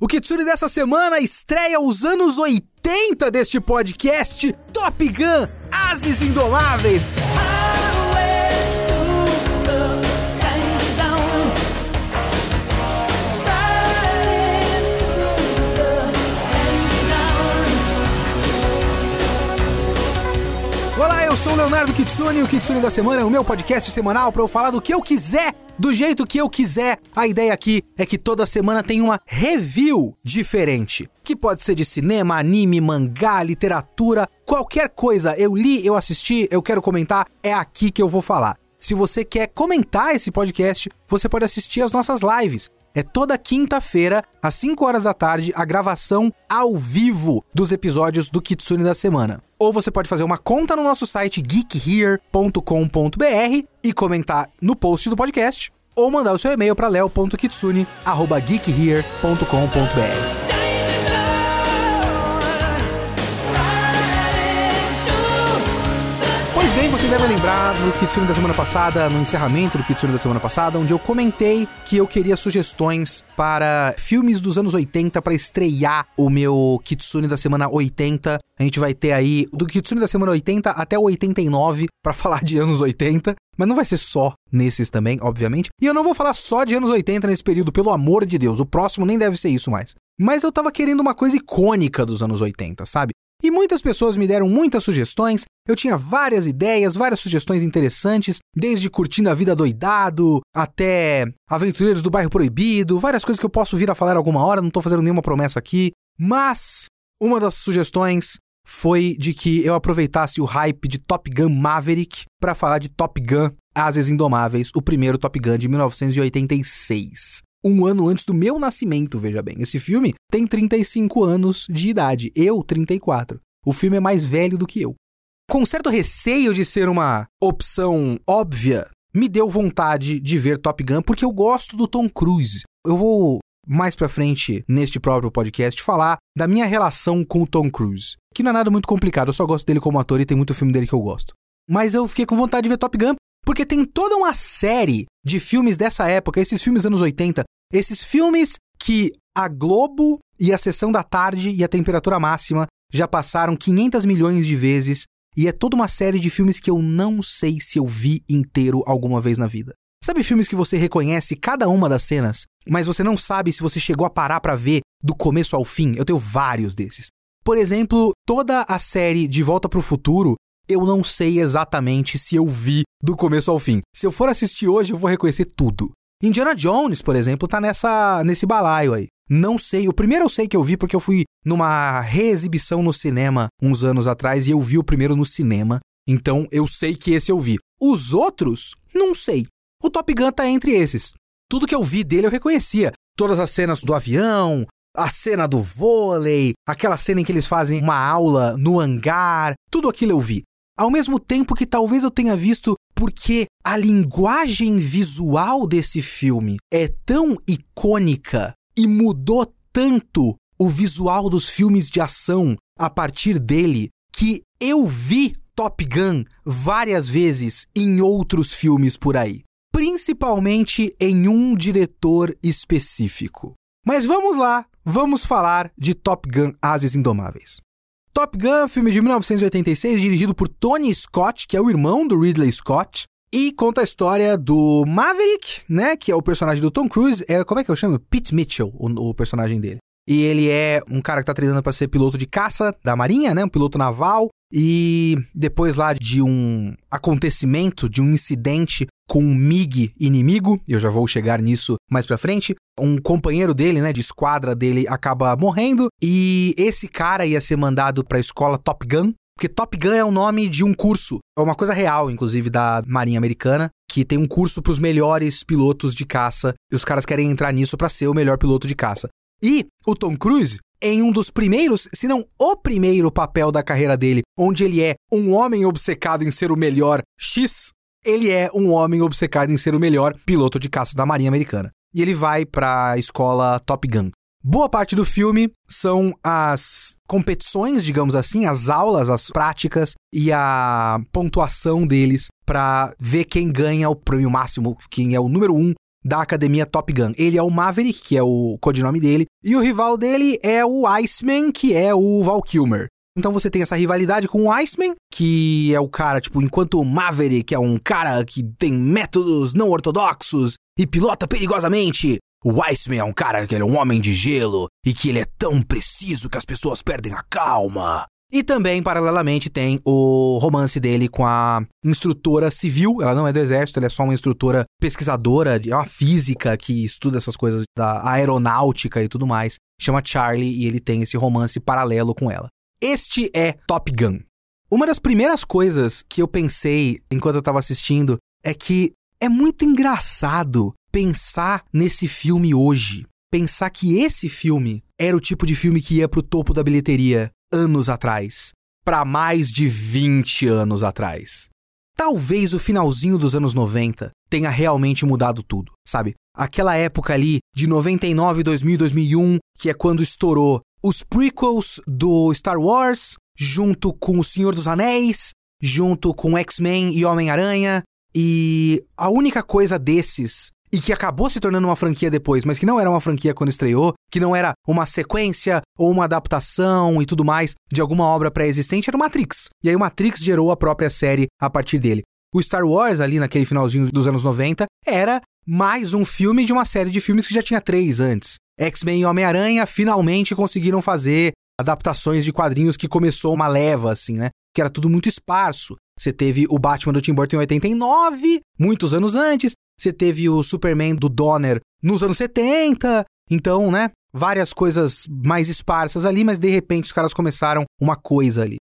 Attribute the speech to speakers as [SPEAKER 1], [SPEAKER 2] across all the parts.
[SPEAKER 1] O Kitsune dessa semana estreia os anos 80 deste podcast Top Gun Ases Indomáveis. Sou o Leonardo Kitsune o Kitsune da Semana é o meu podcast semanal para eu falar do que eu quiser, do jeito que eu quiser. A ideia aqui é que toda semana tem uma review diferente, que pode ser de cinema, anime, mangá, literatura, qualquer coisa. Eu li, eu assisti, eu quero comentar, é aqui que eu vou falar. Se você quer comentar esse podcast, você pode assistir as nossas lives. É toda quinta-feira, às 5 horas da tarde, a gravação ao vivo dos episódios do Kitsune da semana. Ou você pode fazer uma conta no nosso site geekhere.com.br e comentar no post do podcast, ou mandar o seu e-mail para leo.kitsune@geekhere.com.br. Deve lembrar no Kitsune da semana passada, no encerramento do Kitsune da semana passada, onde eu comentei que eu queria sugestões para filmes dos anos 80 para estrear o meu Kitsune da semana 80. A gente vai ter aí do Kitsune da semana 80 até o 89 para falar de anos 80. Mas não vai ser só nesses também, obviamente. E eu não vou falar só de anos 80 nesse período, pelo amor de Deus. O próximo nem deve ser isso mais. Mas eu tava querendo uma coisa icônica dos anos 80, sabe? E muitas pessoas me deram muitas sugestões. Eu tinha várias ideias, várias sugestões interessantes, desde curtindo a vida doidado até aventureiros do bairro proibido, várias coisas que eu posso vir a falar alguma hora, não tô fazendo nenhuma promessa aqui. Mas uma das sugestões foi de que eu aproveitasse o hype de Top Gun Maverick para falar de Top Gun Ases Indomáveis, o primeiro Top Gun de 1986 um ano antes do meu nascimento, veja bem. Esse filme tem 35 anos de idade, eu 34. O filme é mais velho do que eu. Com certo receio de ser uma opção óbvia, me deu vontade de ver Top Gun porque eu gosto do Tom Cruise. Eu vou mais pra frente neste próprio podcast falar da minha relação com o Tom Cruise, que não é nada muito complicado, eu só gosto dele como ator e tem muito filme dele que eu gosto. Mas eu fiquei com vontade de ver Top Gun porque tem toda uma série de filmes dessa época, esses filmes anos 80, esses filmes que a Globo e a Sessão da Tarde e a Temperatura Máxima já passaram 500 milhões de vezes e é toda uma série de filmes que eu não sei se eu vi inteiro alguma vez na vida. Sabe filmes que você reconhece cada uma das cenas, mas você não sabe se você chegou a parar para ver do começo ao fim? Eu tenho vários desses. Por exemplo, toda a série De Volta para o Futuro, eu não sei exatamente se eu vi do começo ao fim. Se eu for assistir hoje, eu vou reconhecer tudo. Indiana Jones, por exemplo, tá nessa nesse balaio aí. Não sei, o primeiro eu sei que eu vi porque eu fui numa reexibição no cinema uns anos atrás e eu vi o primeiro no cinema. Então eu sei que esse eu vi. Os outros, não sei. O Top Gun tá entre esses. Tudo que eu vi dele eu reconhecia. Todas as cenas do avião, a cena do vôlei, aquela cena em que eles fazem uma aula no hangar, tudo aquilo eu vi. Ao mesmo tempo que talvez eu tenha visto porque a linguagem visual desse filme é tão icônica e mudou tanto o visual dos filmes de ação a partir dele que eu vi Top Gun várias vezes em outros filmes por aí, principalmente em um diretor específico. Mas vamos lá, vamos falar de Top Gun Ases Indomáveis. Top Gun, filme de 1986, dirigido por Tony Scott, que é o irmão do Ridley Scott, e conta a história do Maverick, né, que é o personagem do Tom Cruise, é como é que eu chamo? Pete Mitchell, o, o personagem dele. E ele é um cara que tá treinando para ser piloto de caça da Marinha, né, um piloto naval, e depois lá de um acontecimento, de um incidente com um MiG inimigo, eu já vou chegar nisso mais pra frente, um companheiro dele, né, de esquadra dele acaba morrendo e esse cara ia ser mandado para a escola Top Gun, porque Top Gun é o nome de um curso, é uma coisa real, inclusive, da Marinha Americana, que tem um curso para os melhores pilotos de caça, e os caras querem entrar nisso para ser o melhor piloto de caça. E o Tom Cruise, em um dos primeiros, se não o primeiro papel da carreira dele, onde ele é um homem obcecado em ser o melhor X, ele é um homem obcecado em ser o melhor piloto de caça da Marinha Americana. E ele vai para a escola Top Gun. Boa parte do filme são as competições, digamos assim, as aulas, as práticas e a pontuação deles para ver quem ganha o prêmio máximo, quem é o número um da academia Top Gun. Ele é o Maverick, que é o codinome dele, e o rival dele é o Iceman, que é o Val Kilmer. Então você tem essa rivalidade com o Iceman, que é o cara, tipo, enquanto o Maverick é um cara que tem métodos não ortodoxos e pilota perigosamente, o Iceman é um cara que ele é um homem de gelo e que ele é tão preciso que as pessoas perdem a calma. E também, paralelamente, tem o romance dele com a instrutora civil. Ela não é do exército, ela é só uma instrutora pesquisadora, é uma física que estuda essas coisas da aeronáutica e tudo mais. Chama Charlie e ele tem esse romance paralelo com ela. Este é Top Gun. Uma das primeiras coisas que eu pensei enquanto eu tava assistindo é que é muito engraçado pensar nesse filme hoje. Pensar que esse filme era o tipo de filme que ia pro topo da bilheteria anos atrás. Para mais de 20 anos atrás. Talvez o finalzinho dos anos 90 tenha realmente mudado tudo, sabe? Aquela época ali de 99, 2000, 2001, que é quando estourou os prequels do Star Wars, junto com O Senhor dos Anéis, junto com X-Men e Homem-Aranha. E a única coisa desses, e que acabou se tornando uma franquia depois, mas que não era uma franquia quando estreou, que não era uma sequência ou uma adaptação e tudo mais de alguma obra pré-existente, era o Matrix. E aí o Matrix gerou a própria série a partir dele. O Star Wars, ali naquele finalzinho dos anos 90, era mais um filme de uma série de filmes que já tinha três antes. X-Men e Homem-Aranha finalmente conseguiram fazer adaptações de quadrinhos que começou uma leva, assim, né? Que era tudo muito esparso. Você teve o Batman do Tim Burton em 89, muitos anos antes. Você teve o Superman do Donner nos anos 70. Então, né? Várias coisas mais esparsas ali, mas de repente os caras começaram uma coisa ali.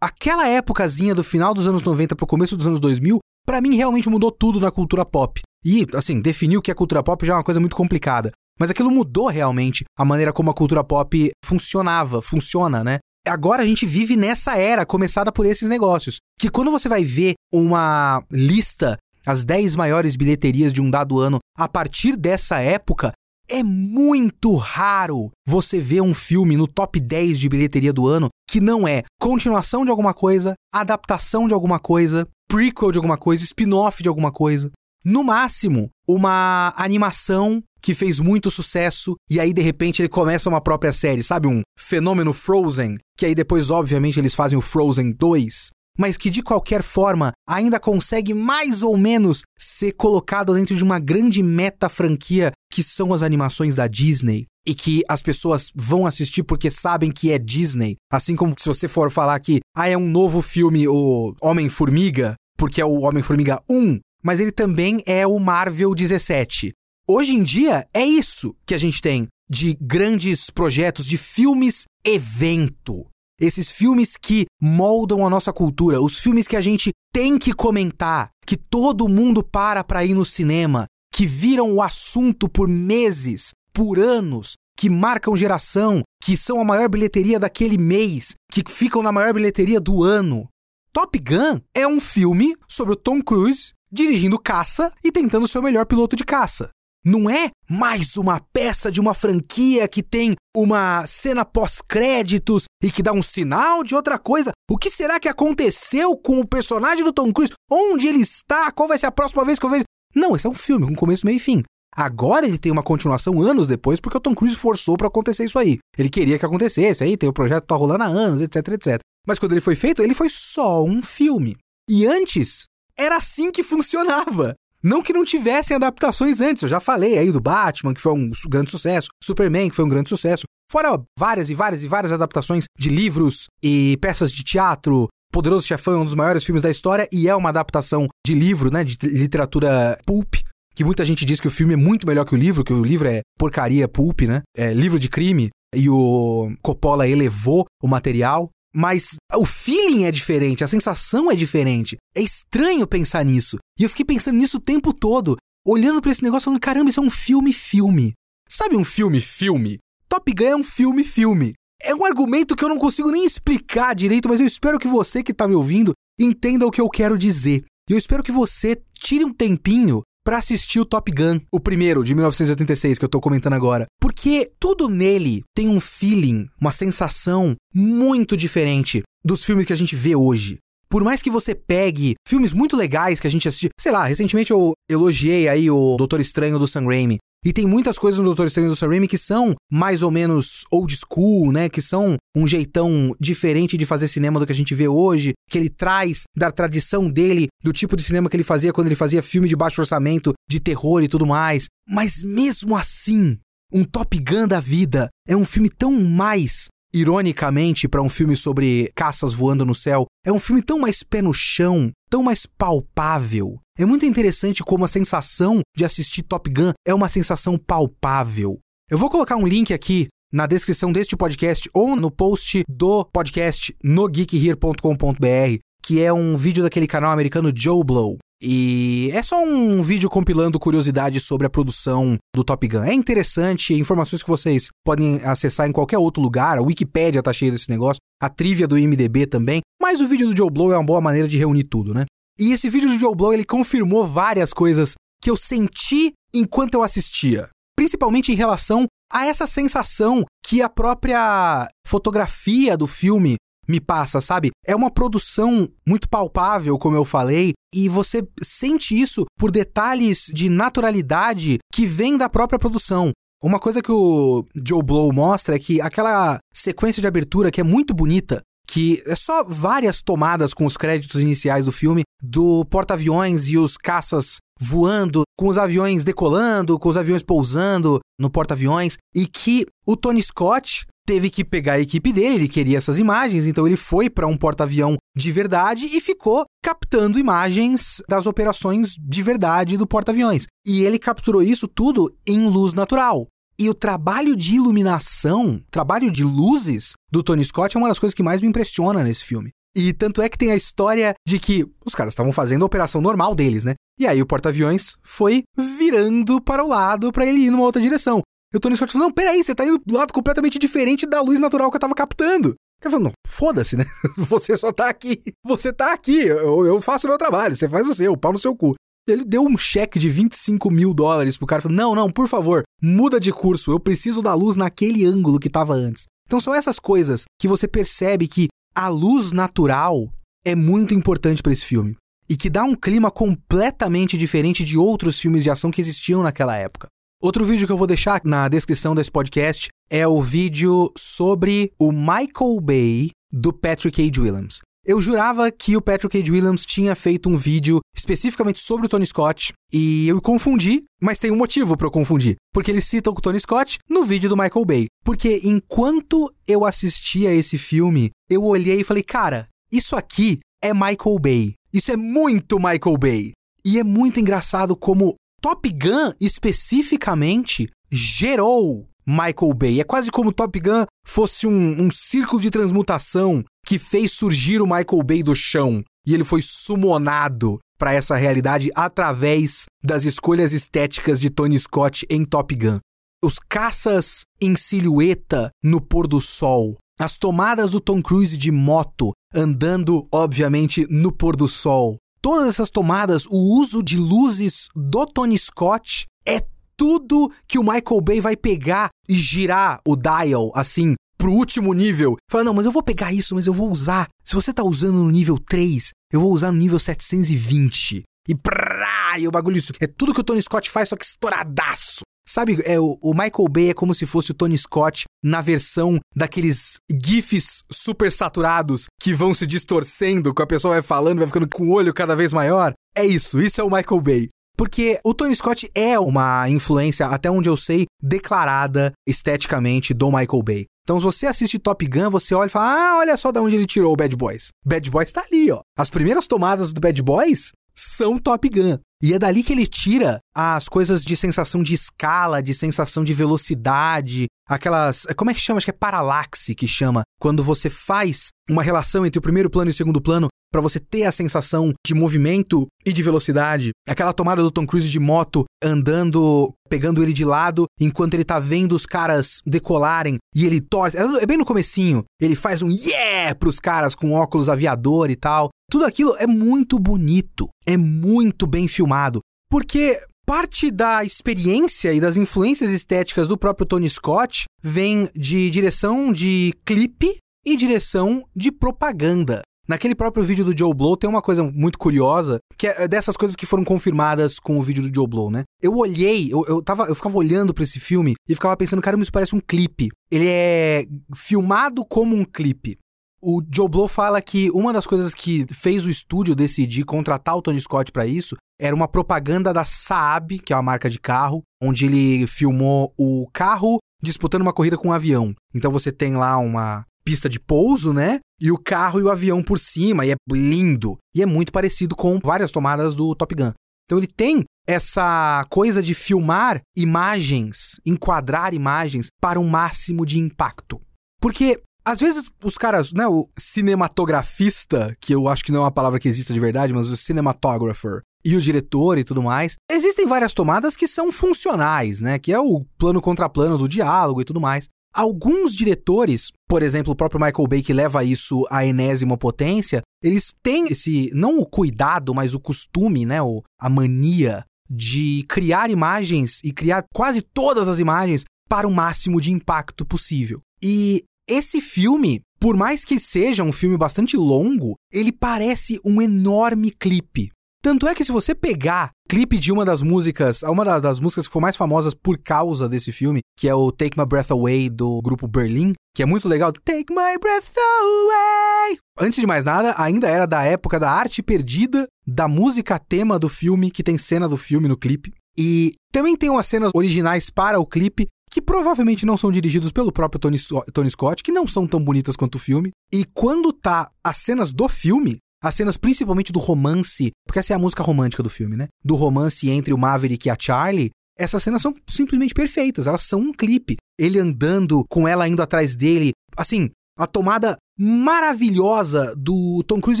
[SPEAKER 1] Aquela épocazinha do final dos anos 90 pro começo dos anos 2000, para mim realmente mudou tudo na cultura pop. E, assim, definir o que é cultura pop já é uma coisa muito complicada. Mas aquilo mudou realmente a maneira como a cultura pop funcionava, funciona, né? Agora a gente vive nessa era começada por esses negócios. Que quando você vai ver uma lista, as 10 maiores bilheterias de um dado ano, a partir dessa época, é muito raro você ver um filme no top 10 de bilheteria do ano que não é continuação de alguma coisa, adaptação de alguma coisa, prequel de alguma coisa, spin-off de alguma coisa. No máximo, uma animação que fez muito sucesso e aí de repente ele começa uma própria série, sabe? Um fenômeno Frozen, que aí depois, obviamente, eles fazem o Frozen 2, mas que de qualquer forma ainda consegue mais ou menos ser colocado dentro de uma grande meta franquia que são as animações da Disney. E que as pessoas vão assistir porque sabem que é Disney. Assim como se você for falar que ah, é um novo filme, o Homem-Formiga, porque é o Homem-Formiga 1, mas ele também é o Marvel 17. Hoje em dia é isso que a gente tem de grandes projetos de filmes evento. Esses filmes que moldam a nossa cultura, os filmes que a gente tem que comentar, que todo mundo para para ir no cinema, que viram o assunto por meses, por anos, que marcam geração, que são a maior bilheteria daquele mês, que ficam na maior bilheteria do ano. Top Gun é um filme sobre o Tom Cruise dirigindo caça e tentando ser o melhor piloto de caça. Não é mais uma peça de uma franquia que tem uma cena pós-créditos e que dá um sinal de outra coisa. O que será que aconteceu com o personagem do Tom Cruise? Onde ele está? Qual vai ser a próxima vez que eu vejo? Não, esse é um filme com começo, meio e fim. Agora ele tem uma continuação anos depois porque o Tom Cruise forçou para acontecer isso aí. Ele queria que acontecesse, aí tem o projeto que tá rolando há anos, etc, etc. Mas quando ele foi feito, ele foi só um filme. E antes, era assim que funcionava. Não que não tivessem adaptações antes, eu já falei aí do Batman, que foi um grande sucesso, Superman, que foi um grande sucesso, fora várias e várias e várias adaptações de livros e peças de teatro. Poderoso Chefão é um dos maiores filmes da história e é uma adaptação de livro, né, de literatura pulp, que muita gente diz que o filme é muito melhor que o livro, que o livro é porcaria pulp, né? É livro de crime e o Coppola elevou o material. Mas o feeling é diferente, a sensação é diferente. É estranho pensar nisso. E eu fiquei pensando nisso o tempo todo, olhando para esse negócio falando: caramba, isso é um filme-filme. Sabe um filme-filme? Top Gun é um filme-filme. É um argumento que eu não consigo nem explicar direito, mas eu espero que você que tá me ouvindo entenda o que eu quero dizer. E eu espero que você tire um tempinho para assistir o Top Gun, o primeiro de 1986 que eu tô comentando agora, porque tudo nele tem um feeling, uma sensação muito diferente dos filmes que a gente vê hoje. por mais que você pegue filmes muito legais que a gente assistiu, sei lá, recentemente eu elogiei aí o Doutor Estranho do Sam Raimi. E tem muitas coisas no Doutor Estranho do Sam Raimi que são mais ou menos old school, né? Que são um jeitão diferente de fazer cinema do que a gente vê hoje, que ele traz da tradição dele, do tipo de cinema que ele fazia quando ele fazia filme de baixo orçamento, de terror e tudo mais. Mas mesmo assim, um Top Gun da vida é um filme tão mais ironicamente, para um filme sobre caças voando no céu, é um filme tão mais pé no chão, tão mais palpável. É muito interessante como a sensação de assistir Top Gun é uma sensação palpável. Eu vou colocar um link aqui na descrição deste podcast ou no post do podcast no geekhere.com.br, que é um vídeo daquele canal americano Joe Blow. E é só um vídeo compilando curiosidades sobre a produção do Top Gun. É interessante, informações que vocês podem acessar em qualquer outro lugar. A Wikipédia tá cheia desse negócio, a trivia do IMDB também. Mas o vídeo do Joe Blow é uma boa maneira de reunir tudo, né? E esse vídeo do Joe Blow, ele confirmou várias coisas que eu senti enquanto eu assistia. Principalmente em relação a essa sensação que a própria fotografia do filme me passa, sabe? É uma produção muito palpável, como eu falei, e você sente isso por detalhes de naturalidade que vem da própria produção. Uma coisa que o Joe Blow mostra é que aquela sequência de abertura que é muito bonita, que é só várias tomadas com os créditos iniciais do filme, do porta-aviões e os caças voando, com os aviões decolando, com os aviões pousando no porta-aviões, e que o Tony Scott teve que pegar a equipe dele, ele queria essas imagens, então ele foi para um porta-avião de verdade e ficou captando imagens das operações de verdade do porta-aviões. E ele capturou isso tudo em luz natural. E o trabalho de iluminação, trabalho de luzes do Tony Scott é uma das coisas que mais me impressiona nesse filme. E tanto é que tem a história de que os caras estavam fazendo a operação normal deles, né? E aí o porta-aviões foi virando para o lado para ele ir numa outra direção. E o Tony Scott falou: Não, peraí, você tá indo do lado completamente diferente da luz natural que eu tava captando. O cara falou: Não, foda-se, né? Você só tá aqui. Você tá aqui. Eu, eu faço o meu trabalho, você faz o seu, pau no seu cu. Ele deu um cheque de 25 mil dólares pro cara falou: Não, não, por favor, muda de curso. Eu preciso da luz naquele ângulo que tava antes. Então são essas coisas que você percebe que a luz natural é muito importante para esse filme. E que dá um clima completamente diferente de outros filmes de ação que existiam naquela época. Outro vídeo que eu vou deixar na descrição desse podcast é o vídeo sobre o Michael Bay do Patrick H. Williams. Eu jurava que o Patrick H. Williams tinha feito um vídeo especificamente sobre o Tony Scott e eu confundi, mas tem um motivo para eu confundir. Porque ele cita o Tony Scott no vídeo do Michael Bay. Porque enquanto eu assistia esse filme, eu olhei e falei, cara, isso aqui é Michael Bay. Isso é muito Michael Bay. E é muito engraçado como Top Gun, especificamente, gerou Michael Bay. É quase como Top Gun fosse um, um círculo de transmutação que fez surgir o Michael Bay do chão. E ele foi sumonado para essa realidade através das escolhas estéticas de Tony Scott em Top Gun. Os caças em silhueta no pôr do sol. As tomadas do Tom Cruise de moto andando, obviamente, no pôr do sol todas essas tomadas, o uso de luzes do Tony Scott é tudo que o Michael Bay vai pegar e girar o dial assim pro último nível. Fala, não, mas eu vou pegar isso, mas eu vou usar. Se você tá usando no nível 3, eu vou usar no nível 720. E prá, e o bagulho isso. É tudo que o Tony Scott faz, só que estouradaço. Sabe, é, o, o, Michael Bay é como se fosse o Tony Scott na versão daqueles GIFs super saturados que vão se distorcendo, que a pessoa vai falando, vai ficando com o olho cada vez maior. É isso, isso é o Michael Bay. Porque o Tony Scott é uma influência, até onde eu sei, declarada esteticamente do Michael Bay. Então, se você assiste Top Gun, você olha e fala: Ah, olha só de onde ele tirou o Bad Boys. Bad Boys tá ali, ó. As primeiras tomadas do Bad Boys são Top Gun. E é dali que ele tira as coisas de sensação de escala, de sensação de velocidade, aquelas. Como é que chama? Acho que é paralaxe que chama. Quando você faz uma relação entre o primeiro plano e o segundo plano para você ter a sensação de movimento e de velocidade. Aquela tomada do Tom Cruise de moto andando, pegando ele de lado, enquanto ele tá vendo os caras decolarem e ele torce. É bem no comecinho. Ele faz um yeah pros caras com óculos aviador e tal. Tudo aquilo é muito bonito, é muito bem filmado, porque parte da experiência e das influências estéticas do próprio Tony Scott vem de direção de clipe e direção de propaganda. Naquele próprio vídeo do Joe Blow tem uma coisa muito curiosa, que é dessas coisas que foram confirmadas com o vídeo do Joe Blow, né? Eu olhei, eu, eu, tava, eu ficava olhando para esse filme e ficava pensando, cara, isso parece um clipe. Ele é filmado como um clipe. O Joe Blow fala que uma das coisas que fez o estúdio decidir contratar o Tony Scott para isso era uma propaganda da Saab, que é uma marca de carro, onde ele filmou o carro disputando uma corrida com um avião. Então você tem lá uma pista de pouso, né? E o carro e o avião por cima, e é lindo. E é muito parecido com várias tomadas do Top Gun. Então ele tem essa coisa de filmar imagens, enquadrar imagens para um máximo de impacto. Porque às vezes os caras, né, o cinematografista, que eu acho que não é uma palavra que exista de verdade, mas o cinematographer e o diretor e tudo mais, existem várias tomadas que são funcionais, né, que é o plano contra plano do diálogo e tudo mais. Alguns diretores, por exemplo, o próprio Michael Bay que leva isso à enésima potência, eles têm esse não o cuidado, mas o costume, né, o, a mania de criar imagens e criar quase todas as imagens para o máximo de impacto possível. E esse filme, por mais que seja um filme bastante longo, ele parece um enorme clipe. Tanto é que se você pegar clipe de uma das músicas, uma das músicas que foram mais famosas por causa desse filme, que é o Take My Breath Away do grupo Berlin, que é muito legal. Take My Breath Away. Antes de mais nada, ainda era da época da arte perdida da música tema do filme, que tem cena do filme no clipe. E também tem umas cenas originais para o clipe que provavelmente não são dirigidos pelo próprio Tony, Tony Scott, que não são tão bonitas quanto o filme. E quando tá as cenas do filme, as cenas principalmente do romance, porque essa é a música romântica do filme, né? Do romance entre o Maverick e a Charlie, essas cenas são simplesmente perfeitas, elas são um clipe. Ele andando com ela indo atrás dele, assim, a tomada maravilhosa do Tom Cruise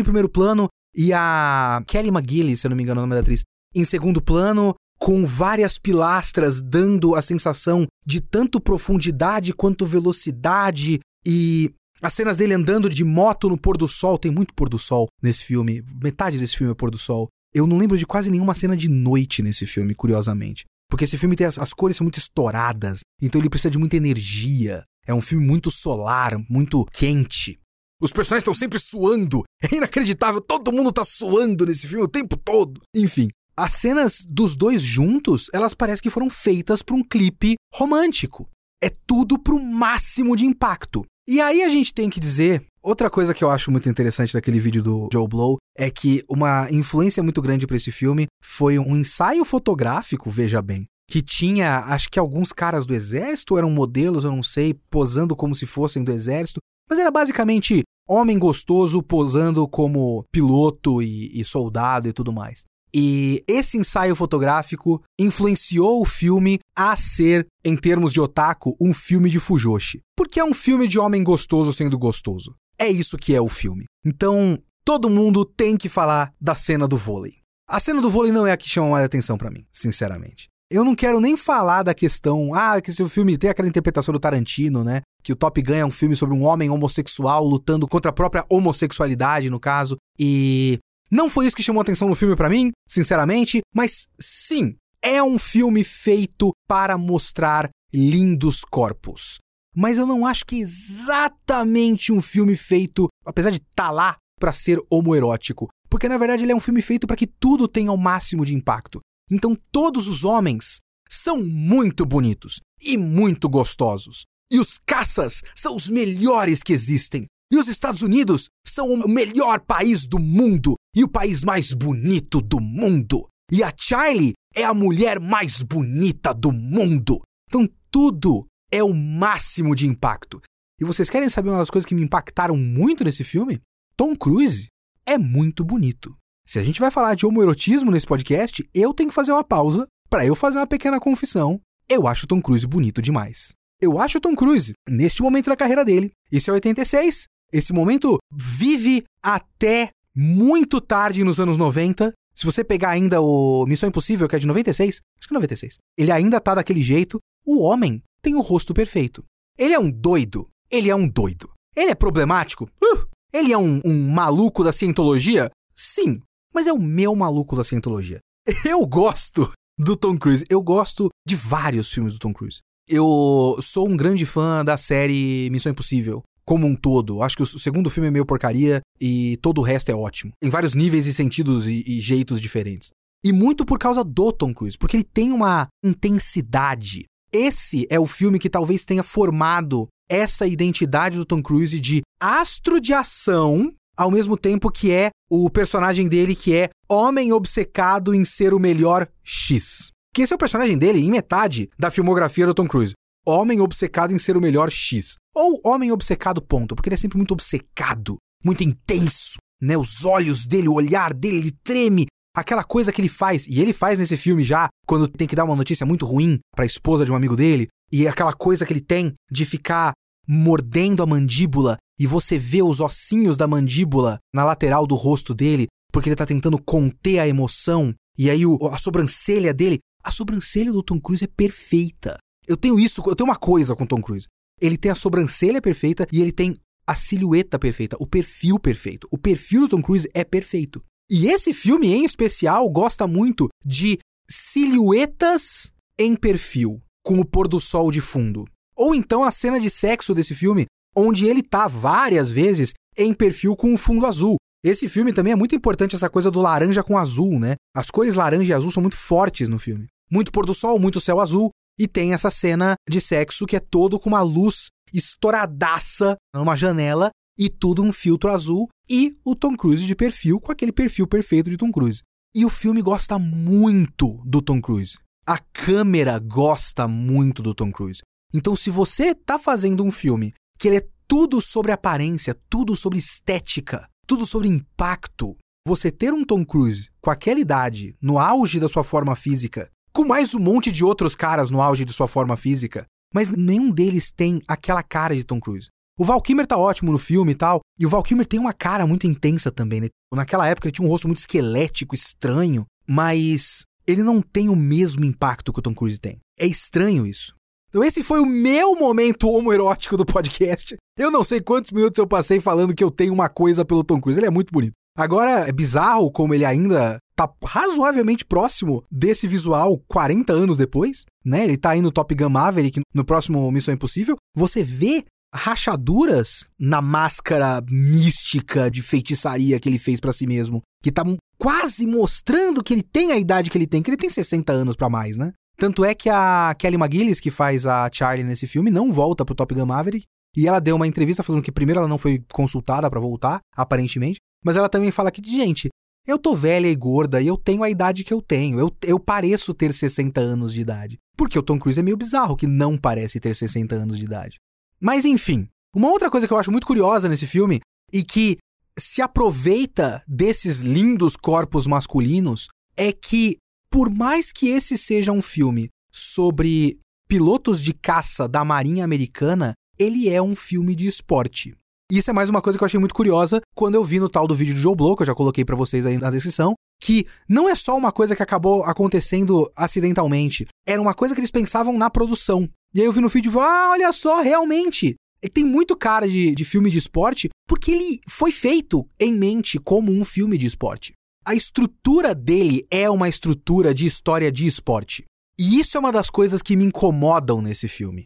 [SPEAKER 1] em primeiro plano e a Kelly McGillis, se eu não me engano o nome da atriz, em segundo plano, com várias pilastras dando a sensação de tanto profundidade quanto velocidade e as cenas dele andando de moto no pôr do sol, tem muito pôr do sol nesse filme, metade desse filme é pôr do sol. Eu não lembro de quase nenhuma cena de noite nesse filme, curiosamente. Porque esse filme tem as, as cores são muito estouradas, então ele precisa de muita energia. É um filme muito solar, muito quente. Os personagens estão sempre suando. É inacreditável, todo mundo tá suando nesse filme o tempo todo. Enfim, as cenas dos dois juntos, elas parecem que foram feitas para um clipe romântico. É tudo pro máximo de impacto. E aí a gente tem que dizer, outra coisa que eu acho muito interessante daquele vídeo do Joe Blow é que uma influência muito grande para esse filme foi um ensaio fotográfico, veja bem, que tinha, acho que alguns caras do exército eram modelos, eu não sei, posando como se fossem do exército, mas era basicamente homem gostoso posando como piloto e, e soldado e tudo mais. E esse ensaio fotográfico influenciou o filme a ser, em termos de otaku, um filme de Fujoshi. Porque é um filme de homem gostoso sendo gostoso. É isso que é o filme. Então, todo mundo tem que falar da cena do vôlei. A cena do vôlei não é a que chama mais atenção para mim, sinceramente. Eu não quero nem falar da questão, ah, que se o filme tem aquela interpretação do Tarantino, né? Que o Top Gun é um filme sobre um homem homossexual lutando contra a própria homossexualidade, no caso. E não foi isso que chamou atenção no filme para mim, sinceramente, mas sim, é um filme feito para mostrar lindos corpos. Mas eu não acho que é exatamente um filme feito, apesar de estar tá lá, para ser homoerótico. Porque na verdade ele é um filme feito para que tudo tenha o máximo de impacto. Então todos os homens são muito bonitos e muito gostosos. E os caças são os melhores que existem. E os Estados Unidos são o melhor país do mundo e o país mais bonito do mundo. E a Charlie é a mulher mais bonita do mundo. Então tudo é o máximo de impacto. E vocês querem saber uma das coisas que me impactaram muito nesse filme? Tom Cruise é muito bonito. Se a gente vai falar de homoerotismo nesse podcast, eu tenho que fazer uma pausa para eu fazer uma pequena confissão. Eu acho Tom Cruise bonito demais. Eu acho Tom Cruise, neste momento da carreira dele, isso é 86, esse momento vive até muito tarde nos anos 90. Se você pegar ainda o Missão Impossível, que é de 96, acho que é 96, ele ainda tá daquele jeito. O homem tem o rosto perfeito. Ele é um doido. Ele é um doido. Ele é problemático? Uh, ele é um, um maluco da cientologia? Sim, mas é o meu maluco da cientologia. Eu gosto do Tom Cruise. Eu gosto de vários filmes do Tom Cruise. Eu sou um grande fã da série Missão Impossível. Como um todo. Acho que o segundo filme é meio porcaria e todo o resto é ótimo. Em vários níveis e sentidos e, e jeitos diferentes. E muito por causa do Tom Cruise, porque ele tem uma intensidade. Esse é o filme que talvez tenha formado essa identidade do Tom Cruise de astro de ação, ao mesmo tempo que é o personagem dele que é homem obcecado em ser o melhor X. Que esse é o personagem dele em metade da filmografia do Tom Cruise. Homem obcecado em ser o melhor X. Ou homem obcecado, ponto. Porque ele é sempre muito obcecado, muito intenso, né? Os olhos dele, o olhar dele, ele treme. Aquela coisa que ele faz, e ele faz nesse filme já, quando tem que dar uma notícia muito ruim pra esposa de um amigo dele, e aquela coisa que ele tem de ficar mordendo a mandíbula e você vê os ossinhos da mandíbula na lateral do rosto dele, porque ele tá tentando conter a emoção, e aí o, a sobrancelha dele, a sobrancelha do Tom Cruise é perfeita. Eu tenho isso, eu tenho uma coisa com Tom Cruise. Ele tem a sobrancelha perfeita e ele tem a silhueta perfeita, o perfil perfeito. O perfil do Tom Cruise é perfeito. E esse filme em especial gosta muito de silhuetas em perfil, com o pôr do sol de fundo. Ou então a cena de sexo desse filme, onde ele tá várias vezes em perfil com o fundo azul. Esse filme também é muito importante essa coisa do laranja com azul, né? As cores laranja e azul são muito fortes no filme. Muito pôr do sol, muito céu azul, e tem essa cena de sexo que é todo com uma luz estouradaça numa janela e tudo um filtro azul e o Tom Cruise de perfil com aquele perfil perfeito de Tom Cruise. E o filme gosta muito do Tom Cruise. A câmera gosta muito do Tom Cruise. Então, se você tá fazendo um filme que ele é tudo sobre aparência, tudo sobre estética, tudo sobre impacto, você ter um Tom Cruise com aquela idade, no auge da sua forma física, com mais um monte de outros caras no auge de sua forma física, mas nenhum deles tem aquela cara de Tom Cruise. O Val Kilmer tá ótimo no filme e tal, e o Val Kilmer tem uma cara muito intensa também, né? Naquela época ele tinha um rosto muito esquelético, estranho, mas ele não tem o mesmo impacto que o Tom Cruise tem. É estranho isso. Então esse foi o meu momento homoerótico do podcast. Eu não sei quantos minutos eu passei falando que eu tenho uma coisa pelo Tom Cruise, ele é muito bonito. Agora, é bizarro como ele ainda tá razoavelmente próximo desse visual 40 anos depois, né? Ele tá aí no Top Gun Maverick, no próximo Missão Impossível. Você vê rachaduras na máscara mística de feitiçaria que ele fez para si mesmo, que tá quase mostrando que ele tem a idade que ele tem, que ele tem 60 anos para mais, né? Tanto é que a Kelly McGillis, que faz a Charlie nesse filme, não volta pro Top Gun Maverick. E ela deu uma entrevista falando que primeiro ela não foi consultada para voltar, aparentemente. Mas ela também fala que, gente, eu tô velha e gorda e eu tenho a idade que eu tenho. Eu, eu pareço ter 60 anos de idade. Porque o Tom Cruise é meio bizarro que não parece ter 60 anos de idade. Mas enfim, uma outra coisa que eu acho muito curiosa nesse filme e que se aproveita desses lindos corpos masculinos é que, por mais que esse seja um filme sobre pilotos de caça da Marinha Americana, ele é um filme de esporte. E isso é mais uma coisa que eu achei muito curiosa quando eu vi no tal do vídeo do Joe Blow, que eu já coloquei para vocês aí na descrição, que não é só uma coisa que acabou acontecendo acidentalmente, era uma coisa que eles pensavam na produção. E aí eu vi no vídeo e ah, olha só, realmente, ele tem muito cara de, de filme de esporte porque ele foi feito em mente como um filme de esporte. A estrutura dele é uma estrutura de história de esporte. E isso é uma das coisas que me incomodam nesse filme.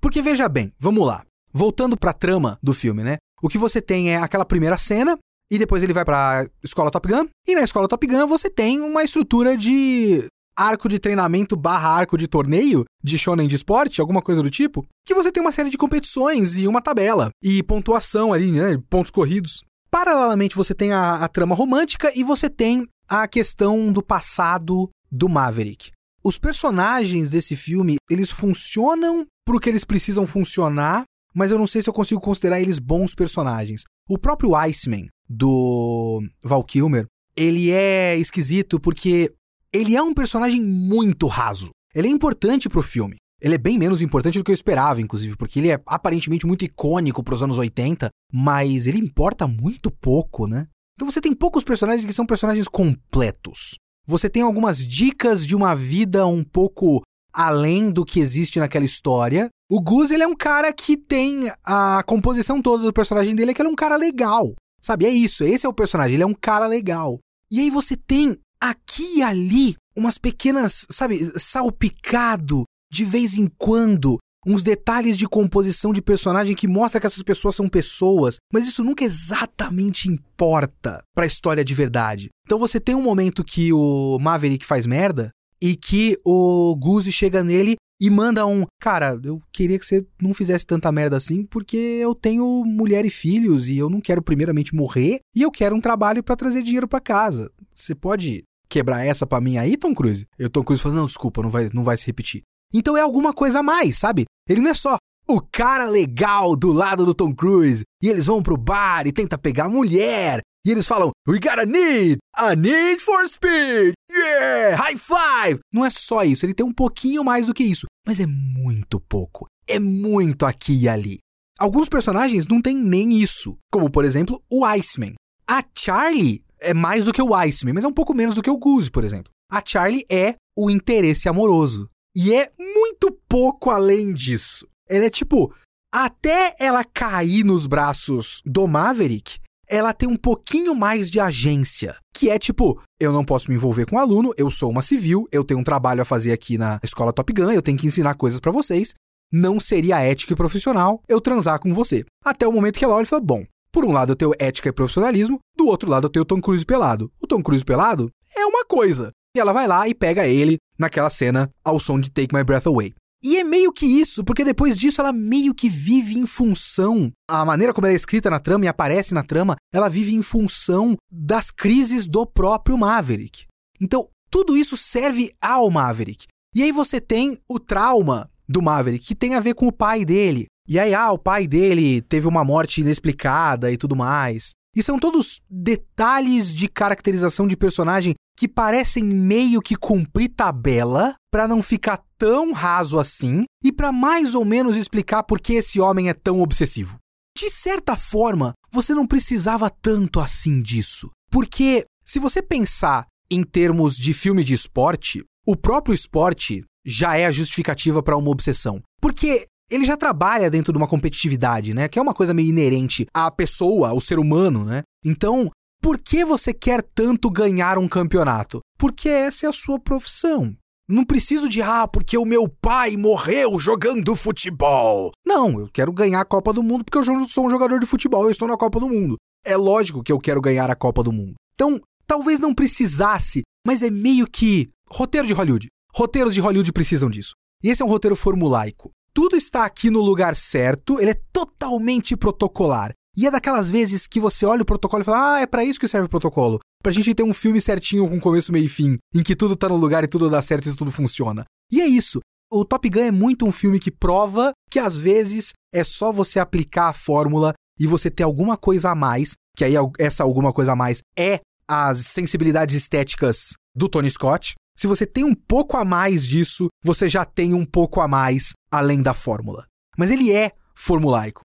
[SPEAKER 1] Porque veja bem, vamos lá. Voltando pra trama do filme, né? O que você tem é aquela primeira cena, e depois ele vai pra escola Top Gun, e na escola Top Gun você tem uma estrutura de arco de treinamento barra arco de torneio de shonen de esporte, alguma coisa do tipo, que você tem uma série de competições e uma tabela, e pontuação ali, né? Pontos corridos. Paralelamente, você tem a, a trama romântica e você tem a questão do passado do Maverick. Os personagens desse filme, eles funcionam porque eles precisam funcionar mas eu não sei se eu consigo considerar eles bons personagens. O próprio Iceman, do Val Kilmer, ele é esquisito porque ele é um personagem muito raso. Ele é importante pro filme. Ele é bem menos importante do que eu esperava, inclusive, porque ele é aparentemente muito icônico pros anos 80, mas ele importa muito pouco, né? Então você tem poucos personagens que são personagens completos. Você tem algumas dicas de uma vida um pouco além do que existe naquela história. O Gus, ele é um cara que tem a composição toda do personagem dele, é que ele é um cara legal. Sabe? É isso, esse é o personagem, ele é um cara legal. E aí você tem aqui e ali umas pequenas, sabe, salpicado de vez em quando uns detalhes de composição de personagem que mostra que essas pessoas são pessoas, mas isso nunca exatamente importa para a história de verdade. Então você tem um momento que o Maverick faz merda e que o Guzi chega nele e manda um, cara, eu queria que você não fizesse tanta merda assim, porque eu tenho mulher e filhos e eu não quero primeiramente morrer e eu quero um trabalho para trazer dinheiro para casa. Você pode quebrar essa para mim aí, Tom Cruise? E o Tom Cruise fala: "Não, desculpa, não vai, não vai se repetir". Então é alguma coisa a mais, sabe? Ele não é só o cara legal do lado do Tom Cruise e eles vão pro bar e tenta pegar a mulher e eles falam We got a need, a need for speed, yeah, high five. Não é só isso, ele tem um pouquinho mais do que isso, mas é muito pouco, é muito aqui e ali. Alguns personagens não têm nem isso, como por exemplo o Iceman. A Charlie é mais do que o Iceman, mas é um pouco menos do que o Goose, por exemplo. A Charlie é o interesse amoroso. E é muito pouco além disso. Ela é tipo, até ela cair nos braços do Maverick, ela tem um pouquinho mais de agência. Que é tipo, eu não posso me envolver com um aluno, eu sou uma civil, eu tenho um trabalho a fazer aqui na escola Top Gun, eu tenho que ensinar coisas para vocês. Não seria ética e profissional eu transar com você. Até o momento que ela olha e fala: bom, por um lado eu tenho ética e profissionalismo, do outro lado eu tenho o Tom Cruise pelado. O Tom Cruise pelado é uma coisa. E ela vai lá e pega ele naquela cena ao som de Take My Breath Away. E é meio que isso, porque depois disso ela meio que vive em função. A maneira como ela é escrita na trama e aparece na trama, ela vive em função das crises do próprio Maverick. Então, tudo isso serve ao Maverick. E aí você tem o trauma do Maverick, que tem a ver com o pai dele. E aí, ah, o pai dele teve uma morte inexplicada e tudo mais. E são todos detalhes de caracterização de personagem que parecem meio que cumprir tabela para não ficar tão raso assim e para mais ou menos explicar por que esse homem é tão obsessivo. De certa forma, você não precisava tanto assim disso, porque se você pensar em termos de filme de esporte, o próprio esporte já é a justificativa para uma obsessão. Porque ele já trabalha dentro de uma competitividade, né? Que é uma coisa meio inerente à pessoa, ao ser humano, né? Então, por que você quer tanto ganhar um campeonato? Porque essa é a sua profissão. Não preciso de, ah, porque o meu pai morreu jogando futebol. Não, eu quero ganhar a Copa do Mundo porque eu sou um jogador de futebol, eu estou na Copa do Mundo. É lógico que eu quero ganhar a Copa do Mundo. Então, talvez não precisasse, mas é meio que roteiro de Hollywood. Roteiros de Hollywood precisam disso. E esse é um roteiro formulaico tudo está aqui no lugar certo, ele é totalmente protocolar. E é daquelas vezes que você olha o protocolo e fala: Ah, é para isso que serve o protocolo. Pra gente ter um filme certinho com começo, meio e fim, em que tudo tá no lugar e tudo dá certo e tudo funciona. E é isso. O Top Gun é muito um filme que prova que às vezes é só você aplicar a fórmula e você ter alguma coisa a mais, que aí essa alguma coisa a mais é as sensibilidades estéticas do Tony Scott, se você tem um pouco a mais disso, você já tem um pouco a mais além da fórmula. Mas ele é formulaico.